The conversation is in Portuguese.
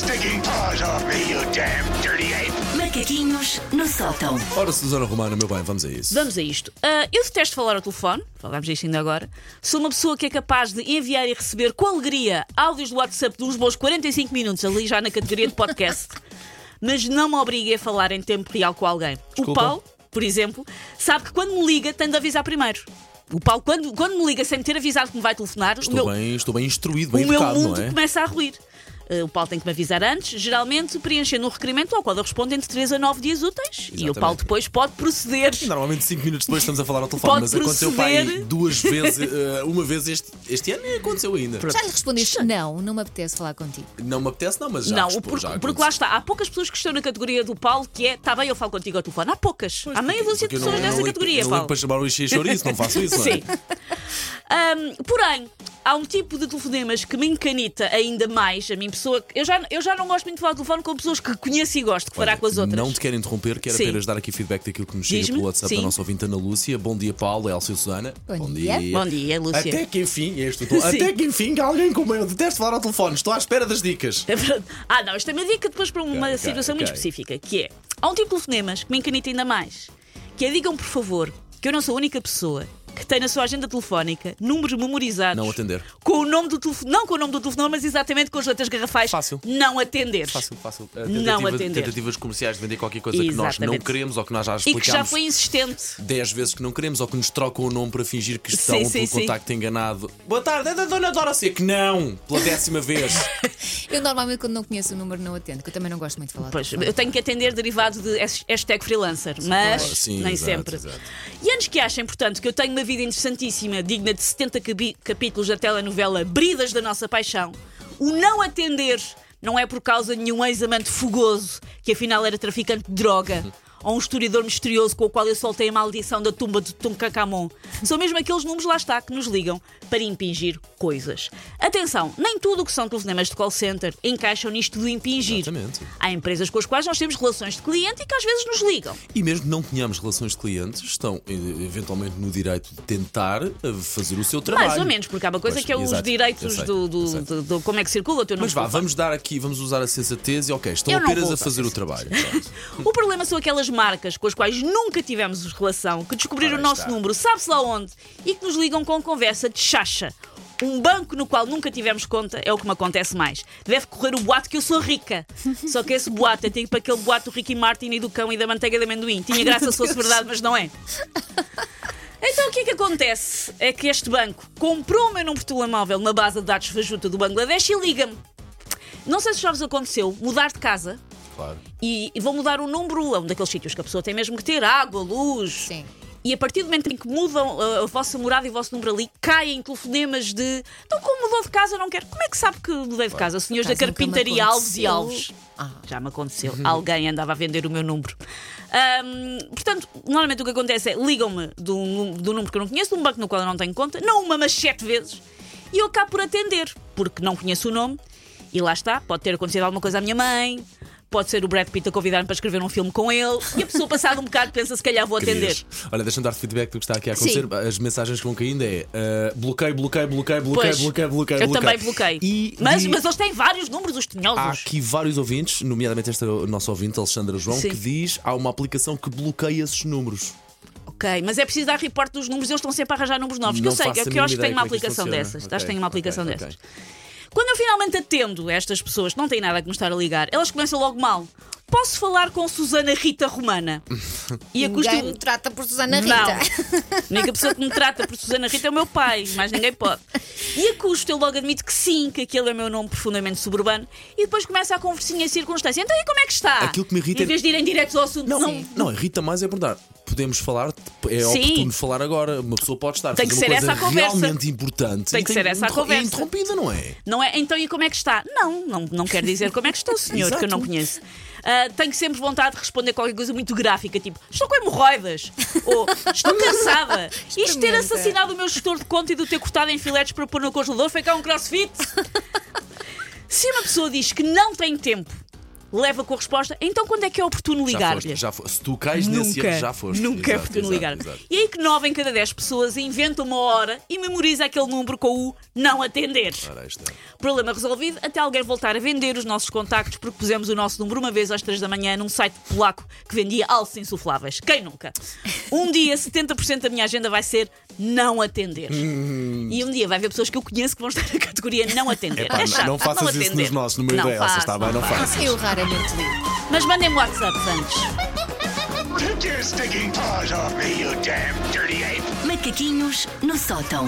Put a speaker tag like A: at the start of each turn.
A: stinking paws off me, you damn dirty ape!
B: Macaquinhos no sótão.
C: Ora, Susana Romana, meu bem, vamos a isso.
D: Vamos a isto. Ah, eu detesto falar ao telefone, falámos disto ainda agora. Sou uma pessoa que é capaz de enviar e receber com alegria áudios do WhatsApp de uns bons 45 minutos, ali já na categoria de podcast, mas não me obriguem a falar em tempo real com alguém.
C: Desculpa.
D: O Paulo, por exemplo, sabe que quando me liga tem de avisar primeiro. O Paulo, quando, quando me liga sem me ter avisado que me vai telefonar, o
C: Estou,
D: meu,
C: bem, estou bem instruído, bem
D: o meu
C: educado,
D: mundo
C: não é?
D: começa a ruir. Uh, o Paulo tem que me avisar antes, geralmente preenchendo um requerimento ao qual eu respondo entre 3 a 9 dias úteis. E o
C: Exatamente.
D: Paulo depois pode proceder.
C: Normalmente 5 minutos depois estamos a falar ao telefone,
D: Pode
C: mas aconteceu para aí
D: proceder.
C: duas vezes, eh, uma vez este, este ano e aconteceu ainda.
E: Já lhe respondeste não, não me apetece falar contigo.
C: Não me apetece, não, mas já
D: não,
C: respo-
D: porque,
C: já
D: porque
C: aconteceu.
D: lá está, há poucas pessoas que estão na categoria do Paulo que é, está bem, eu falo contigo ao telefone. Há poucas. há meia dúzia de pessoas nessa categoria,
C: não
D: Paulo.
C: para chamar o Ixi chouriço, não faço isso, é?
D: Sim. Ahm, porém, há um tipo de telefonemas que me encanita ainda mais. A mim, pessoa. Eu já, eu já não gosto muito de falar ao telefone com pessoas que conheço e gosto, que fará com as outras.
C: Não te quero interromper, quero
D: Sim.
C: apenas dar aqui feedback daquilo que nos chega pelo WhatsApp
D: Sim.
C: da nossa ouvinte Ana Lúcia. Bom dia, Paulo, Elcio e Susana.
E: Bom dia.
D: Bom dia, Lúcia.
C: Até que enfim, este tom.
D: Sim.
C: Até que enfim, alguém como eu detesto falar ao telefone. Estou à espera das dicas.
D: É verdade. Ah, não, esta é uma dica depois para uma
C: Ok, ok,
D: situação muito
C: ok.
D: específica, que é há um tipo de telefonemas que me encanita ainda mais, que é digam por favor que eu não sou a única pessoa que tem na sua agenda telefónica números memorizados
C: Não atender.
D: com o nome do telefone, não com o nome do telefone, mas exatamente com as letras garrafais.
C: Fácil.
D: Não atender.
C: Fácil, fácil. Uh,
D: Não
C: tentativa-
D: atender.
C: Tentativas comerciais de vender qualquer coisa que nós não
D: Exatamente.
C: queremos ou que nós já
D: E que já
C: explicámos
D: foi insistente.
C: 10 vezes que não queremos ou que nos trocam o nome para fingir que estão
D: Sim,
C: pelo
D: sim, sim.
C: contacto enganado. Boa tarde, é da Dona Dora Seco. Não! Pela décima vez.
E: Eu normalmente quando não conheço o número não atendo, que eu também não gosto muito de falar.
D: Pois, eu tenho que atender derivado de has- hashtag freelancer, mas
C: sim,
D: nem
C: exato,
D: sempre.
C: exato.
D: E antes que achem, portanto, que eu tenho uma vida interessantíssima, digna de 70 capi- capítulos da telenovela Bridas da Nossa Paixão, o não atender não é por causa de nenhum ex-amante fogoso, que afinal era traficante de droga. Ou um historiador misterioso com o qual eu soltei a maldição da tumba de Tutankhamon. São mesmo aqueles números lá está que nos ligam para impingir coisas. Atenção, nem tudo o que são telefonemas de call center encaixam nisto do impingir.
C: Exatamente.
D: Há empresas com as quais nós temos relações de cliente e que às vezes nos ligam.
C: E mesmo que não tenhamos relações de clientes, estão eh, eventualmente no direito de tentar eh, fazer o seu trabalho.
D: Mais ou menos, porque há uma coisa
C: Pois,
D: que é os
C: exato,
D: direitos
C: sei,
D: do, do- do- do- como é que circula o teu nome.
C: Mas vá, vamos dar aqui, vamos usar a sensatez e ok, estão apenas a fazer o trabalho.
D: O problema são aquelas marcas com as quais nunca tivemos relação, que descobriram o nosso número, sabe-se lá onde, e que nos ligam com conversa de chacha. Um banco no qual nunca tivemos conta é o que me acontece mais. Deve correr o boato que eu sou rica. Só que esse boato é tipo aquele boato do Ricky Martin e do cão e da manteiga de amendoim. Tinha graça se fosse verdade, mas não é. Então o que é que acontece? É que este banco comprou o meu número de telemóvel na base de dados fajuta do Bangladesh e liga-me. Não sei se já vos aconteceu mudar de casa
C: Claro.
D: e, e vão mudar o número a um daqueles sítios que a pessoa tem mesmo que ter água, luz.
E: Sim.
D: E a partir do momento em que mudam uh, a, vossa morada e o vosso número ali, caem telefonemas de. Então, como mudou de casa, não quero. Como é que sabe que mudei de casa? Senhores da Carpintaria Alves e. Alves.
E: Ah.
D: Já me aconteceu. Alguém andava a vender o meu número. Ahm, portanto, normalmente o que acontece é ligam-me do, do número que eu não conheço, de um banco no qual eu não tenho conta, não uma, mas sete vezes, e eu acabo por atender, porque não conheço o nome, e lá está, pode ter acontecido alguma coisa à minha mãe. Pode ser o Brad Pitt a convidar-me para escrever um filme com ele e a pessoa, passado um bocado, pensa se calhar vou atender.
C: Querias. Olha, deixa-me dar feedback do que está aqui a acontecer.
D: Sim.
C: As mensagens que vão caindo é uh, bloqueio, bloqueio, bloqueio, bloqueio, bloqueio, bloqueio.
D: eu
C: bloqueio.
D: também bloqueei.
C: E,
D: mas,
C: e
D: mas eles têm vários números, os tinhosos.
C: há aqui vários ouvintes, nomeadamente esta nossa ouvinte, Alexandra João,
D: Sim.
C: que diz há uma aplicação que bloqueia esses números.
D: Ok, mas é preciso dar report dos números, eles estão sempre a arranjar números novos. Que
C: Não
D: eu sei, que, que eu acho que tem uma
C: é que
D: aplicação dessas. Acho que tem uma aplicação dessas. Quando eu finalmente atendo estas pessoas que não têm nada a que me estar a ligar, elas começam logo mal. Posso falar com Susana Rita Romana? E a custo.
E: Ninguém me trata por Susana
D: Não.
E: Rita.
D: A única pessoa que me trata por Susana Rita é o meu pai, mais ninguém pode. E a custo eu logo admito que sim, que aquele é o meu nome profundamente suburbano, e depois começa a conversinha circunstância. Então e como é que está?
C: Aquilo que me irrita
D: Em
C: é-
D: vez de irem diretos ao assunto,
C: Não,
D: não.
C: não, irrita mais é perguntar. Podemos falar, é
D: Sim.
C: oportuno falar agora. Uma pessoa pode estar a
D: Tem que ser
C: uma
D: essa a conversa.
C: realmente importante.
D: Tem que ser essa a
C: interro-
D: conversa.
C: É interrompida, não é?
D: Não é? Então e como é que está? Não, não, não quer dizer como é que está o senhor, que eu não conheço. Ah, tenho sempre vontade de responder qualquer coisa muito gráfica, tipo, estou com hemorroidas, ou estou cansada. Isto ter assassinado o meu gestor de conta e de o ter cortado em filetes para pôr no congelador foi cá um crossfit. Se uma pessoa diz que não tem tempo leva com a resposta: então quando é que é oportuno
C: Já
D: ligar-lhe?
C: foste, já foste. Se tu cais nesse
D: Nunca,
C: erro, já foste.
D: nunca é
C: Exato,
D: oportuno
C: exato,
D: ligar.
C: exato.
D: E aí que 9 em cada 10 pessoas inventa uma hora e memoriza aquele número com o não atender.
C: Ora.
D: Problema resolvido, até alguém voltar a vender os nossos contactos porque pusemos o nosso número uma vez às 3 da manhã num site polaco que vendia alços insufláveis. Quem nunca? Um dia, 70% da minha agenda vai ser não atender. E um dia vai haver pessoas que eu conheço que vão estar na categoria não atender.
C: Epá,
D: é chato,
C: não faças
D: não
C: isso
D: atender.
C: nos nossos, no meio
D: Não
C: da Elsa, está bem? Não faças.
E: Eu
D: Mas mandem-me WhatsApp antes.
A: Take your stinking paws off me, you damn dirty ape!
B: Macaquinhos no sótão.